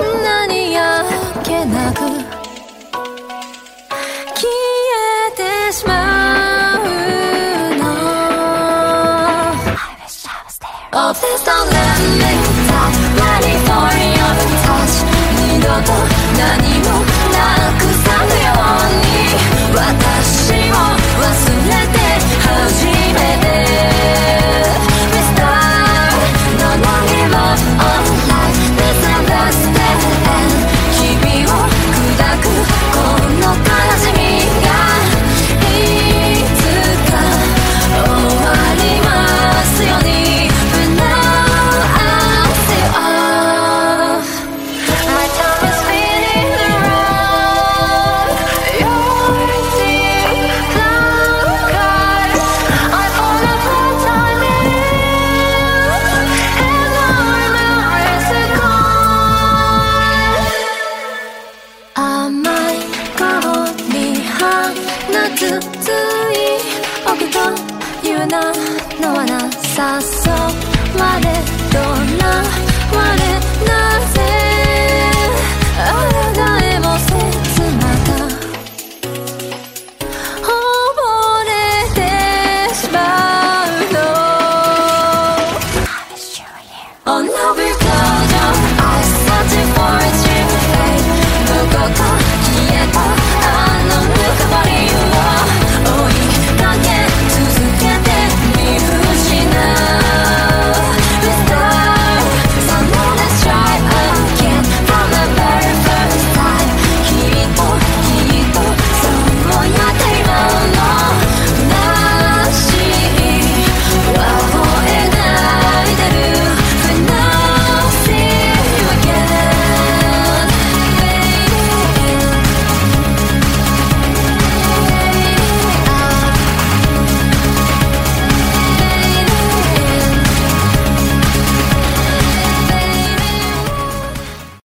何んなにっけなくつい奥という名のなさそうまで